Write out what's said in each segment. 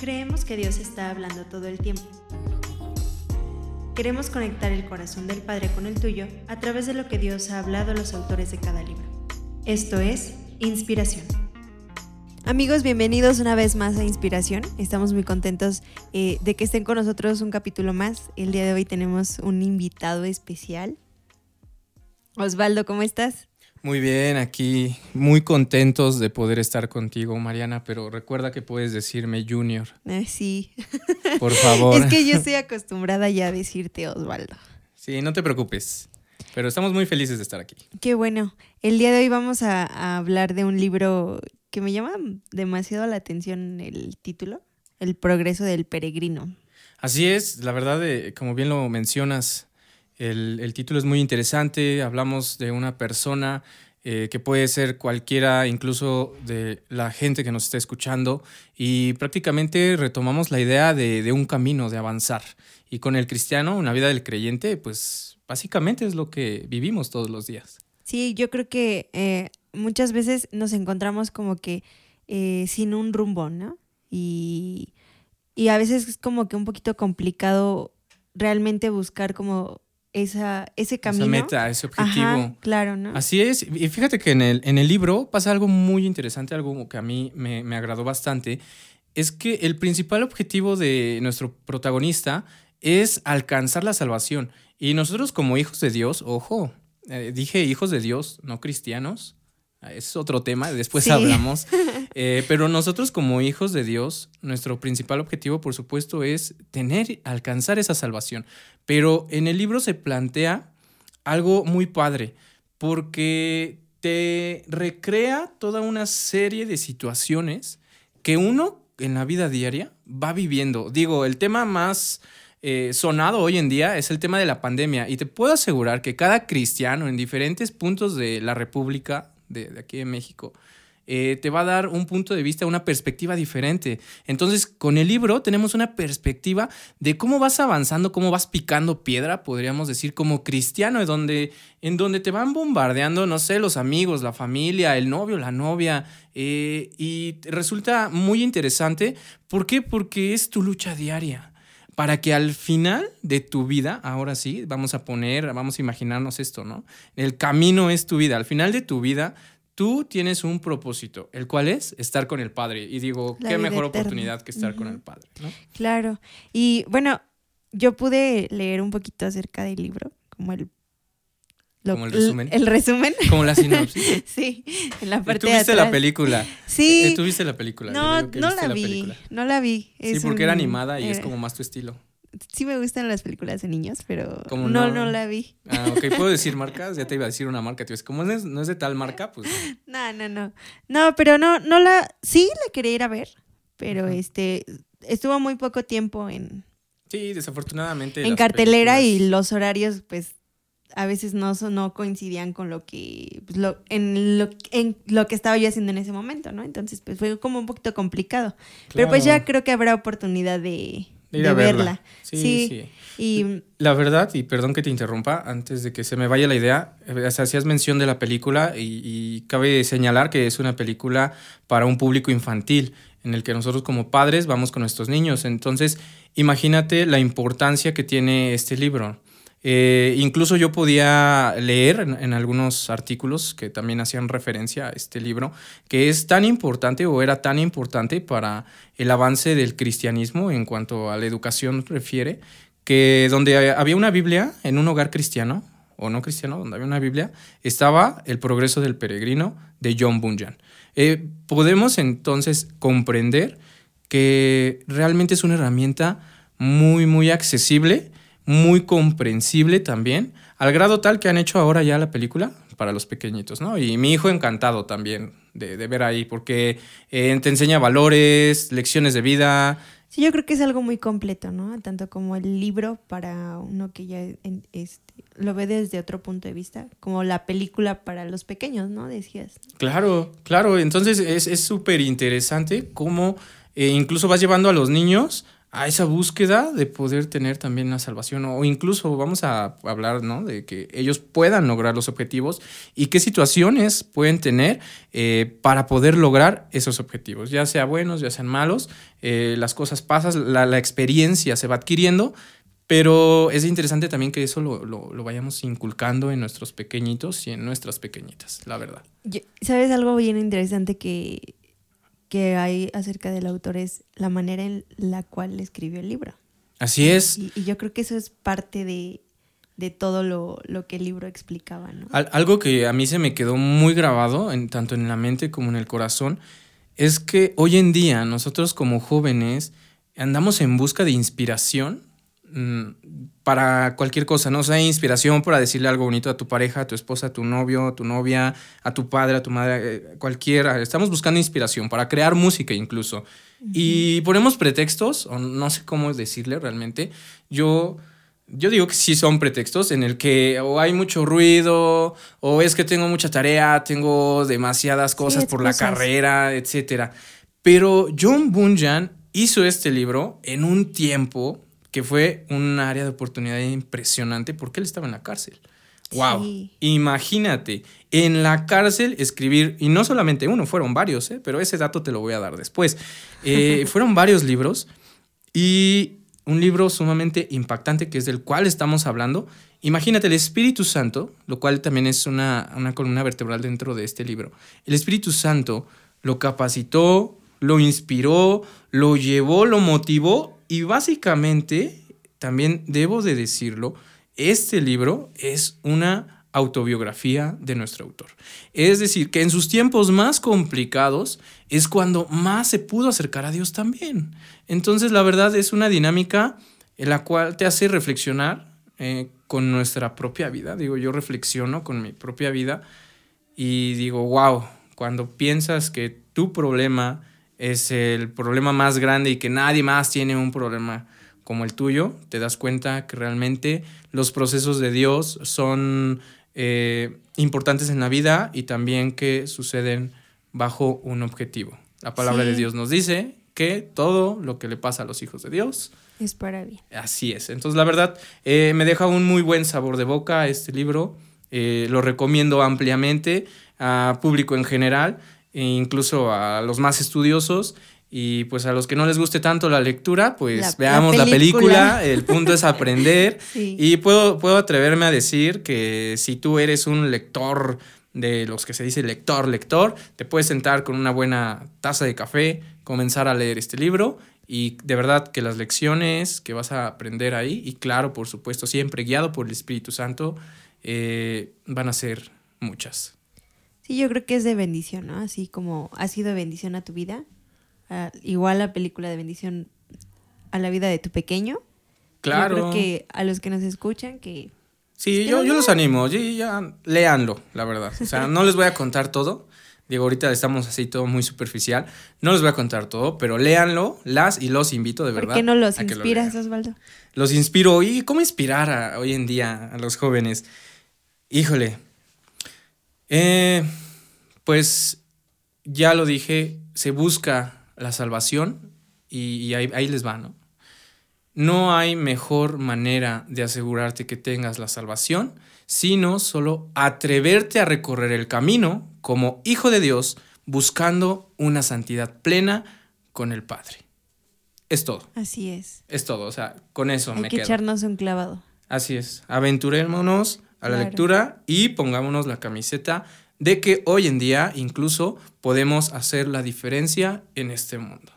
Creemos que Dios está hablando todo el tiempo. Queremos conectar el corazón del Padre con el tuyo a través de lo que Dios ha hablado a los autores de cada libro. Esto es Inspiración. Amigos, bienvenidos una vez más a Inspiración. Estamos muy contentos eh, de que estén con nosotros un capítulo más. El día de hoy tenemos un invitado especial. Osvaldo, ¿cómo estás? Muy bien, aquí muy contentos de poder estar contigo, Mariana, pero recuerda que puedes decirme Junior. Eh, sí. Por favor. es que yo estoy acostumbrada ya a decirte Osvaldo. Sí, no te preocupes, pero estamos muy felices de estar aquí. Qué bueno. El día de hoy vamos a, a hablar de un libro que me llama demasiado la atención el título, El progreso del peregrino. Así es, la verdad, eh, como bien lo mencionas, el, el, título es muy interesante, hablamos de una persona eh, que puede ser cualquiera, incluso de la gente que nos está escuchando, y prácticamente retomamos la idea de, de, un camino, de avanzar. Y con el cristiano, una vida del creyente, pues básicamente es lo que vivimos todos los días. Sí, yo creo que eh, muchas veces nos encontramos como que eh, sin un rumbo, ¿no? Y, y a veces es como que un poquito complicado realmente buscar como esa, ese camino. Esa meta, ese objetivo. Ajá, claro, ¿no? Así es. Y fíjate que en el, en el libro pasa algo muy interesante, algo que a mí me, me agradó bastante. Es que el principal objetivo de nuestro protagonista es alcanzar la salvación. Y nosotros como hijos de Dios, ojo, eh, dije hijos de Dios, no cristianos. Es otro tema, después sí. hablamos. Eh, pero nosotros como hijos de Dios, nuestro principal objetivo, por supuesto, es tener, alcanzar esa salvación. Pero en el libro se plantea algo muy padre, porque te recrea toda una serie de situaciones que uno en la vida diaria va viviendo. Digo, el tema más eh, sonado hoy en día es el tema de la pandemia y te puedo asegurar que cada cristiano en diferentes puntos de la República de, de aquí en México eh, te va a dar un punto de vista, una perspectiva diferente. Entonces, con el libro tenemos una perspectiva de cómo vas avanzando, cómo vas picando piedra, podríamos decir, como cristiano, en donde, en donde te van bombardeando, no sé, los amigos, la familia, el novio, la novia. Eh, y resulta muy interesante. ¿Por qué? Porque es tu lucha diaria para que al final de tu vida, ahora sí, vamos a poner, vamos a imaginarnos esto, ¿no? El camino es tu vida. Al final de tu vida, tú tienes un propósito, el cual es estar con el Padre. Y digo, La qué mejor eterna. oportunidad que estar uh -huh. con el Padre, ¿no? Claro. Y bueno, yo pude leer un poquito acerca del libro, como el lo, como el resumen. El, resumen. Como la sinopsis. sí, en la parte ¿Tú viste de atrás. la película? Sí. Eh, ¿Tú viste la película? No, no la, la vi. Película. No la vi. Es sí, porque un, era animada y eh, es como más tu estilo. Sí me gustan las películas de niños, pero no, no, no, la vi. Ah, ok. ¿Puedo decir marcas? Ya te iba a decir una marca. Tío. Como no es, no es de tal marca, pues... No, no, no. No, pero no, no la... Sí la quería ir a ver, pero uh -huh. este... Estuvo muy poco tiempo en... Sí, desafortunadamente. En cartelera películas... y los horarios, pues, a veces no, no coincidían con lo que, pues, lo, en, lo, en lo que estaba yo haciendo en ese momento, ¿no? Entonces, pues fue como un poquito complicado. Claro. Pero pues ya creo que habrá oportunidad de, de, ir de a verla. verla. Sí, sí. sí. Y... La verdad, y perdón que te interrumpa, antes de que se me vaya la idea, eh, hacías mención de la película y, y cabe señalar que es una película para un público infantil en el que nosotros como padres vamos con nuestros niños. Entonces, imagínate la importancia que tiene este libro. Eh, incluso yo podía leer en, algunos artículos que también hacían referencia a este libro, que es tan importante o era tan importante para el avance del cristianismo en cuanto a la educación refiere, que donde había una Biblia en un hogar cristiano, o no cristiano, donde había una Biblia, estaba El progreso del peregrino de John Bunyan. Eh, podemos entonces comprender que realmente es una herramienta muy, muy accesible, muy comprensible también, al grado tal que han hecho ahora ya la película para los pequeñitos, ¿no? Y mi hijo encantado también de, de ver ahí, porque eh, te enseña valores, lecciones de vida. Sí, yo creo que es algo muy completo, ¿no? Tanto como el libro para uno que ya este, lo ve desde otro punto de vista, como la película para los pequeños, ¿no? Decías. Claro, claro. Entonces es súper interesante cómo eh, incluso vas llevando a los niños a esa búsqueda de poder tener también la salvación o incluso vamos a hablar ¿no? de que ellos puedan lograr los objetivos y qué situaciones pueden tener eh, para poder lograr esos objetivos, ya sea buenos, ya sean malos, eh, las cosas pasan, la, la, experiencia se va adquiriendo, pero es interesante también que eso lo, lo, lo, vayamos inculcando en nuestros pequeñitos y en nuestras pequeñitas, la verdad. ¿Sabes algo bien interesante que que hay acerca del autor es la manera en la cual escribió el libro. Así es. Y, yo creo que eso es parte de, todo lo, que el libro explicaba. ¿no? algo que a mí se me quedó muy grabado, en, tanto en la mente como en el corazón, es que hoy en día nosotros como jóvenes andamos en busca de inspiración para cualquier cosa, ¿no? O sea, inspiración para decirle algo bonito a tu pareja, a tu esposa, a tu novio, a tu novia, a tu padre, a tu madre, eh, cualquiera. Estamos buscando inspiración para crear música incluso. Y ponemos pretextos, o no sé cómo decirle realmente. Yo, yo digo que sí son pretextos en el que o hay mucho ruido, o es que tengo mucha tarea, tengo demasiadas cosas por la carrera, etc. Pero John Bunyan hizo este libro en un tiempo que fue un área de oportunidad impresionante porque él estaba en la cárcel. Wow. Imagínate, en la cárcel escribir, y no solamente uno, fueron varios, ¿eh? pero ese dato te lo voy a dar después. Eh, fueron varios libros y un libro sumamente impactante que es del cual estamos hablando. Imagínate el Espíritu Santo, lo cual también es una, una columna vertebral dentro de este libro. El Espíritu Santo lo capacitó, lo inspiró, lo llevó, lo motivó y básicamente, también debo de decirlo, este libro es una autobiografía de nuestro autor. Es decir, que en sus tiempos más complicados es cuando más se pudo acercar a Dios también. Entonces, la verdad es una dinámica en la cual te hace reflexionar eh, con nuestra propia vida. Digo, yo reflexiono con mi propia vida y digo, wow, cuando piensas que tu problema es el problema más grande y que nadie más tiene un problema como el tuyo, te das cuenta que realmente los procesos de Dios son eh, importantes en la vida y también que suceden bajo un objetivo. La palabra de Dios nos dice que todo lo que le pasa a los hijos de Dios es para bien. Así es. Entonces, la verdad, eh, me deja un muy buen sabor de boca este libro. Eh, lo recomiendo ampliamente a público en general e incluso a los más estudiosos. Y pues a los que no les guste tanto la lectura, pues veamos la película. El punto es aprender. Y puedo, puedo atreverme a decir que si tú eres un lector de los que se dice lector, lector, te puedes sentar con una buena taza de café, comenzar a leer este libro y de verdad que las lecciones que vas a aprender ahí, y claro, por supuesto, siempre guiado por el Espíritu Santo, eh, van a ser muchas. Sí, yo creo que es de bendición, ¿no? Así como ha sido bendición a tu vida, igual la película de bendición a la vida de tu pequeño. Claro. Yo creo que a los que nos escuchan, que... Sí, yo, yo los animo, ya, ya, léanlo, la verdad. O sea, no les voy a contar todo. Digo, ahorita estamos así todo muy superficial. No les voy a contar todo, pero léanlo, las y los invito de verdad. ¿Por qué no los inspiras, Osvaldo? Los inspiro. ¿Y cómo inspirar a, hoy en día a los jóvenes? Híjole, eh, pues ya lo dije, se busca la salvación y, ahí, ahí, les va, ¿no? No hay mejor manera de asegurarte que tengas la salvación, sino solo atreverte a recorrer el camino como hijo de Dios, buscando una santidad plena con el Padre. Es todo. Así es. Es todo, o sea, con eso Hay me que echarnos un clavado. Así es. Aventurémonos a la lectura y pongámonos la camiseta de que hoy en día incluso podemos hacer la diferencia en este mundo.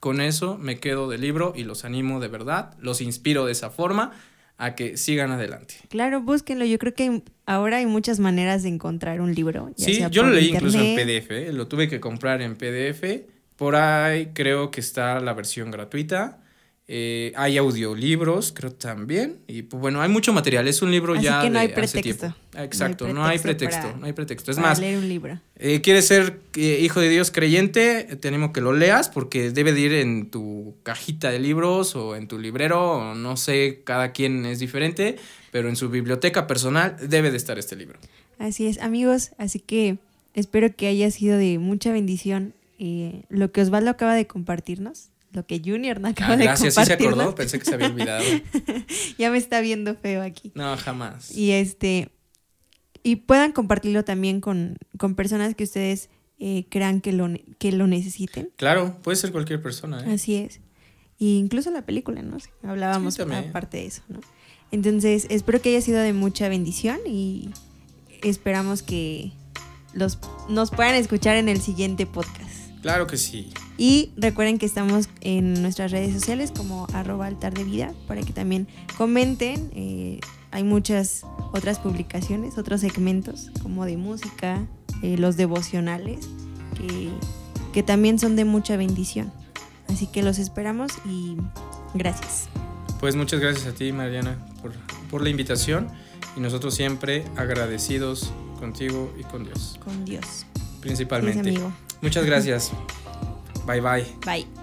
Con eso me quedo del libro y los animo de verdad, los inspiro de esa forma a que sigan adelante. Claro, búsquenlo. Yo creo que ahora hay muchas maneras de encontrar un libro. sí, yo lo leí incluso en PDF, ¿eh? lo tuve que comprar en PDF. Por ahí creo que está la versión gratuita. Eh, hay audiolibros, creo también. Y pues bueno, hay mucho material. Es un libro ya. Que no hay pretexto. Exacto, no hay pretexto. No hay pretexto. Es más, leer un libro. Eh, ¿Quieres ser eh, hijo de Dios creyente? Tenemos que lo leas porque debe de ir en tu cajita de libros o en tu librero. no sé, cada quien es diferente, pero en su biblioteca personal debe de estar este libro. Así es, amigos. Así que espero que haya sido de mucha bendición lo que Osvaldo acaba de compartirnos lo que Junior no acaba Ah, de gracias, sí se acordó, pensé que se había olvidado. ya me está viendo feo aquí. No, jamás. Y este y puedan compartirlo también con, con personas que ustedes eh, crean que lo, que lo necesiten. Claro, puede ser cualquier persona, ¿eh? Así es. Y incluso la película, ¿no? Hablábamos Sí, aparte de eso, ¿no? Entonces, espero que haya sido de mucha bendición y esperamos que los, nos puedan escuchar en el siguiente podcast. Claro que sí. Y recuerden que estamos en nuestras redes sociales como arroba altar de vida para que también comenten. eh, hay muchas otras publicaciones, otros segmentos como de música, eh, los devocionales, que, que también son de mucha bendición. Así que los esperamos y gracias. Pues muchas gracias a ti, Mariana, por, por la invitación y nosotros siempre agradecidos contigo y con Dios, Con Dios. Principalmente. amigo. Muchas gracias. Bye bye. Bye.